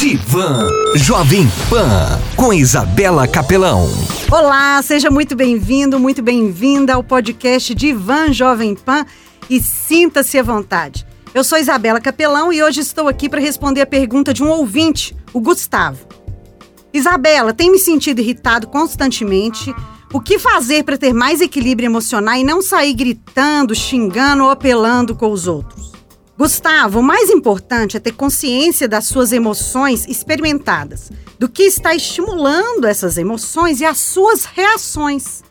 Divan Jovem Pan com Isabela Capelão. Olá, seja muito bem-vindo, muito bem-vinda ao podcast Divan Jovem Pan e sinta-se à vontade. Eu sou Isabela Capelão e hoje estou aqui para responder a pergunta de um ouvinte, o Gustavo. Isabela, tem me sentido irritado constantemente. O que fazer para ter mais equilíbrio emocional e não sair gritando, xingando ou apelando com os outros? Gustavo, o mais importante é ter consciência das suas emoções experimentadas, do que está estimulando essas emoções e as suas reações.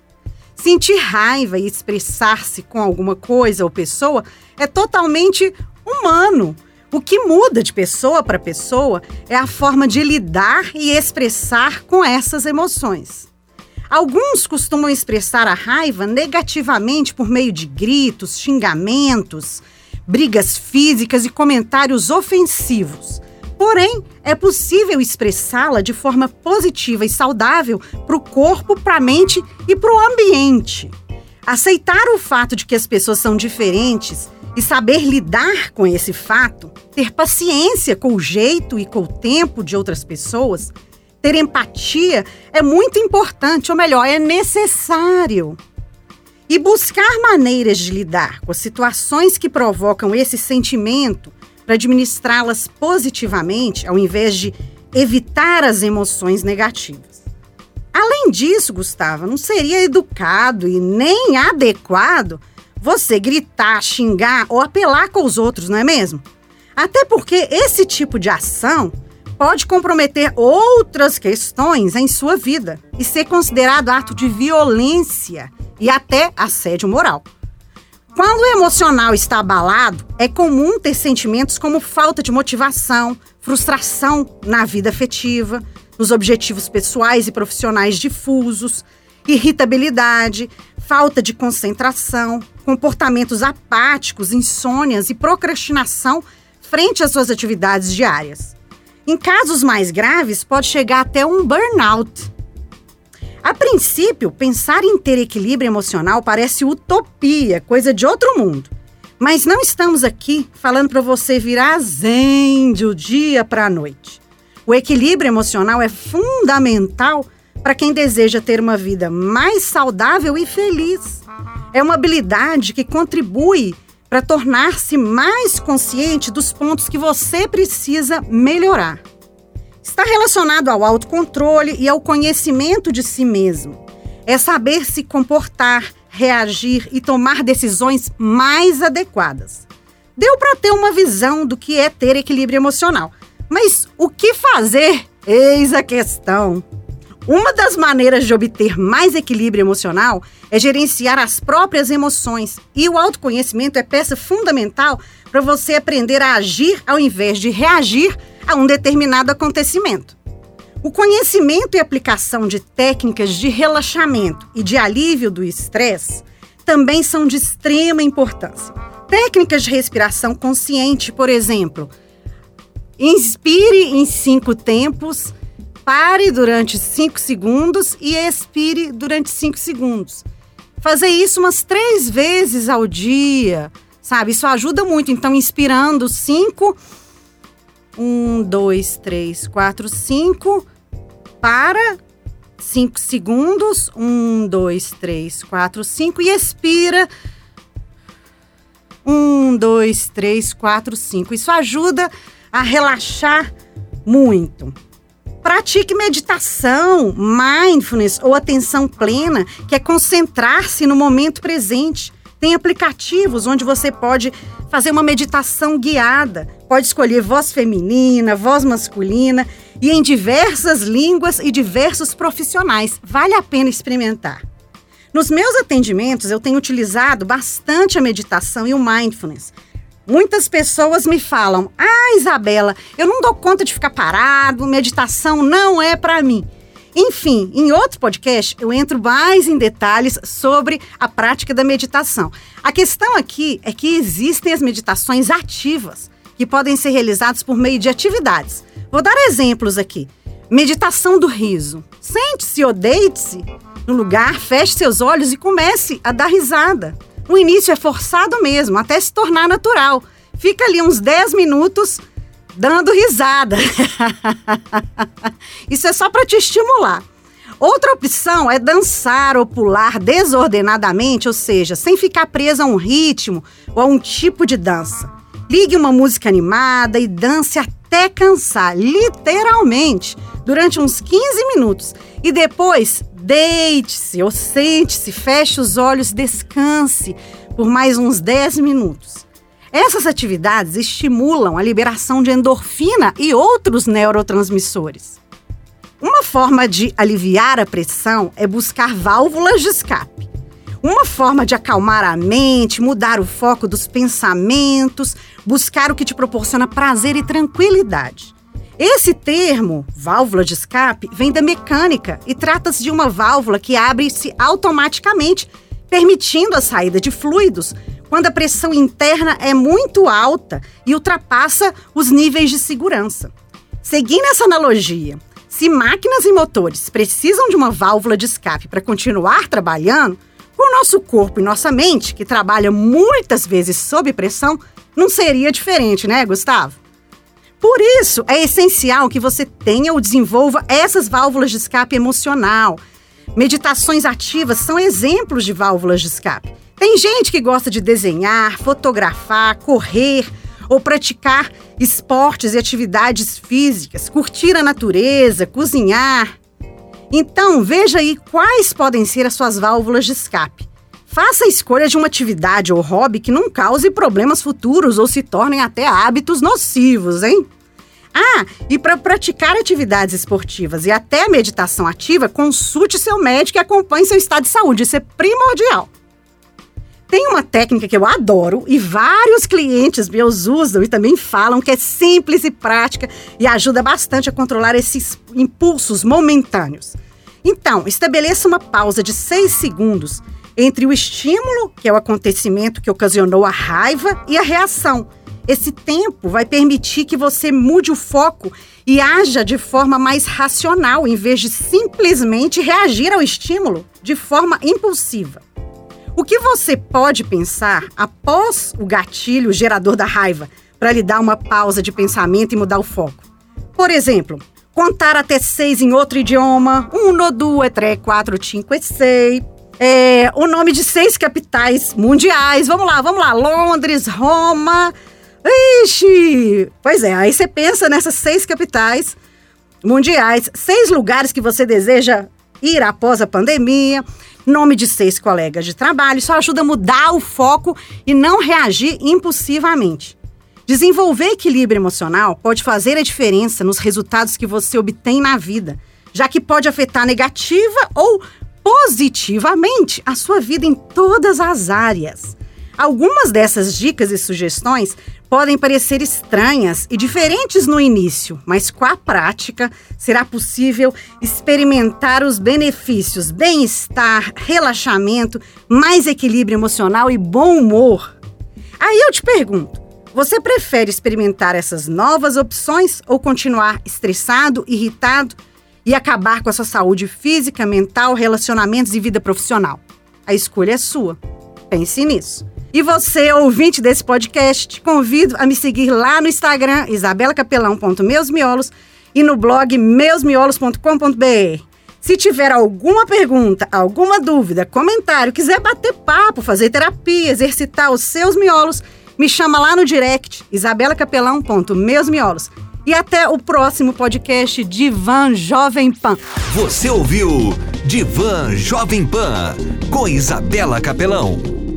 Sentir raiva e expressar-se com alguma coisa ou pessoa é totalmente humano. O que muda de pessoa para pessoa é a forma de lidar e expressar com essas emoções. Alguns costumam expressar a raiva negativamente por meio de gritos, xingamentos, brigas físicas e comentários ofensivos. Porém, é possível expressá-la de forma positiva e saudável para o corpo, para a mente e para o ambiente. Aceitar o fato de que as pessoas são diferentes e saber lidar com esse fato, ter paciência com o jeito e com o tempo de outras pessoas, ter empatia é muito importante, ou melhor, é necessário e buscar maneiras de lidar com as situações que provocam esse sentimento para administrá-las positivamente, ao invés de evitar as emoções negativas. Além disso, Gustavo, não seria educado e nem adequado você gritar, xingar ou apelar com os outros, não é mesmo? Até porque esse tipo de ação pode comprometer outras questões em sua vida e ser considerado ato de violência e até assédio moral. Quando o emocional está abalado, é comum ter sentimentos como falta de motivação, frustração na vida afetiva, nos objetivos pessoais e profissionais difusos, irritabilidade, falta de concentração, comportamentos apáticos, insônias e procrastinação frente às suas atividades diárias. Em casos mais graves, pode chegar até um burnout, a princípio, pensar em ter equilíbrio emocional parece utopia, coisa de outro mundo. Mas não estamos aqui falando para você virar zen do dia para a noite. O equilíbrio emocional é fundamental para quem deseja ter uma vida mais saudável e feliz. É uma habilidade que contribui para tornar-se mais consciente dos pontos que você precisa melhorar. Está relacionado ao autocontrole e ao conhecimento de si mesmo. É saber se comportar, reagir e tomar decisões mais adequadas. Deu para ter uma visão do que é ter equilíbrio emocional. Mas o que fazer? Eis a questão. Uma das maneiras de obter mais equilíbrio emocional é gerenciar as próprias emoções, e o autoconhecimento é peça fundamental para você aprender a agir ao invés de reagir a um determinado acontecimento. O conhecimento e aplicação de técnicas de relaxamento e de alívio do estresse também são de extrema importância. Técnicas de respiração consciente, por exemplo, inspire em cinco tempos, pare durante cinco segundos e expire durante cinco segundos. Fazer isso umas três vezes ao dia, sabe? Isso ajuda muito. Então, inspirando cinco um, dois, três, quatro, cinco. Para. Cinco segundos. Um, dois, três, quatro, cinco. E expira. Um, dois, três, quatro, cinco. Isso ajuda a relaxar muito. Pratique meditação, mindfulness ou atenção plena, que é concentrar-se no momento presente. Tem aplicativos onde você pode fazer uma meditação guiada. Pode escolher voz feminina, voz masculina e em diversas línguas e diversos profissionais. Vale a pena experimentar. Nos meus atendimentos, eu tenho utilizado bastante a meditação e o mindfulness. Muitas pessoas me falam: "Ah, Isabela, eu não dou conta de ficar parado, meditação não é para mim". Enfim, em outro podcast eu entro mais em detalhes sobre a prática da meditação. A questão aqui é que existem as meditações ativas, que podem ser realizadas por meio de atividades. Vou dar exemplos aqui. Meditação do riso. Sente-se ou deite-se no lugar, feche seus olhos e comece a dar risada. No início é forçado mesmo, até se tornar natural. Fica ali uns 10 minutos dando risada. Isso é só para te estimular. Outra opção é dançar ou pular desordenadamente, ou seja, sem ficar presa a um ritmo ou a um tipo de dança. Ligue uma música animada e dance até cansar, literalmente, durante uns 15 minutos. E depois, deite-se ou sente-se, feche os olhos, descanse por mais uns 10 minutos. Essas atividades estimulam a liberação de endorfina e outros neurotransmissores. Uma forma de aliviar a pressão é buscar válvulas de escape. Uma forma de acalmar a mente, mudar o foco dos pensamentos, buscar o que te proporciona prazer e tranquilidade. Esse termo, válvula de escape, vem da mecânica e trata-se de uma válvula que abre-se automaticamente, permitindo a saída de fluidos quando a pressão interna é muito alta e ultrapassa os níveis de segurança. Seguindo essa analogia, se máquinas e motores precisam de uma válvula de escape para continuar trabalhando, o nosso corpo e nossa mente, que trabalha muitas vezes sob pressão, não seria diferente, né, Gustavo? Por isso, é essencial que você tenha ou desenvolva essas válvulas de escape emocional. Meditações ativas são exemplos de válvulas de escape. Tem gente que gosta de desenhar, fotografar, correr, ou praticar esportes e atividades físicas, curtir a natureza, cozinhar. Então, veja aí quais podem ser as suas válvulas de escape. Faça a escolha de uma atividade ou hobby que não cause problemas futuros ou se tornem até hábitos nocivos, hein? Ah, e para praticar atividades esportivas e até meditação ativa, consulte seu médico e acompanhe seu estado de saúde. Isso é primordial. Tem uma técnica que eu adoro e vários clientes meus usam e também falam que é simples e prática e ajuda bastante a controlar esses impulsos momentâneos. Então, estabeleça uma pausa de 6 segundos entre o estímulo, que é o acontecimento que ocasionou a raiva, e a reação. Esse tempo vai permitir que você mude o foco e haja de forma mais racional, em vez de simplesmente reagir ao estímulo de forma impulsiva. O que você pode pensar após o gatilho gerador da raiva para lhe dar uma pausa de pensamento e mudar o foco? Por exemplo, contar até seis em outro idioma, no due, tre, quatro, cinco e seis. É, o nome de seis capitais mundiais. Vamos lá, vamos lá. Londres, Roma. Ixi! Pois é, aí você pensa nessas seis capitais mundiais, seis lugares que você deseja ir após a pandemia nome de seis colegas de trabalho, isso ajuda a mudar o foco e não reagir impulsivamente. Desenvolver equilíbrio emocional pode fazer a diferença nos resultados que você obtém na vida, já que pode afetar negativa ou positivamente a sua vida em todas as áreas. Algumas dessas dicas e sugestões podem parecer estranhas e diferentes no início, mas com a prática será possível experimentar os benefícios, bem-estar, relaxamento, mais equilíbrio emocional e bom humor. Aí eu te pergunto: você prefere experimentar essas novas opções ou continuar estressado, irritado e acabar com a sua saúde física, mental, relacionamentos e vida profissional? A escolha é sua. Pense nisso. E você, ouvinte desse podcast, te convido a me seguir lá no Instagram, isabelacapelão.meusmiolos e no blog meusmiolos.com.br. Se tiver alguma pergunta, alguma dúvida, comentário, quiser bater papo, fazer terapia, exercitar os seus miolos, me chama lá no direct, isabelacapelão.meusmiolos. E até o próximo podcast Divan Jovem Pan. Você ouviu Divan Jovem Pan com Isabela Capelão.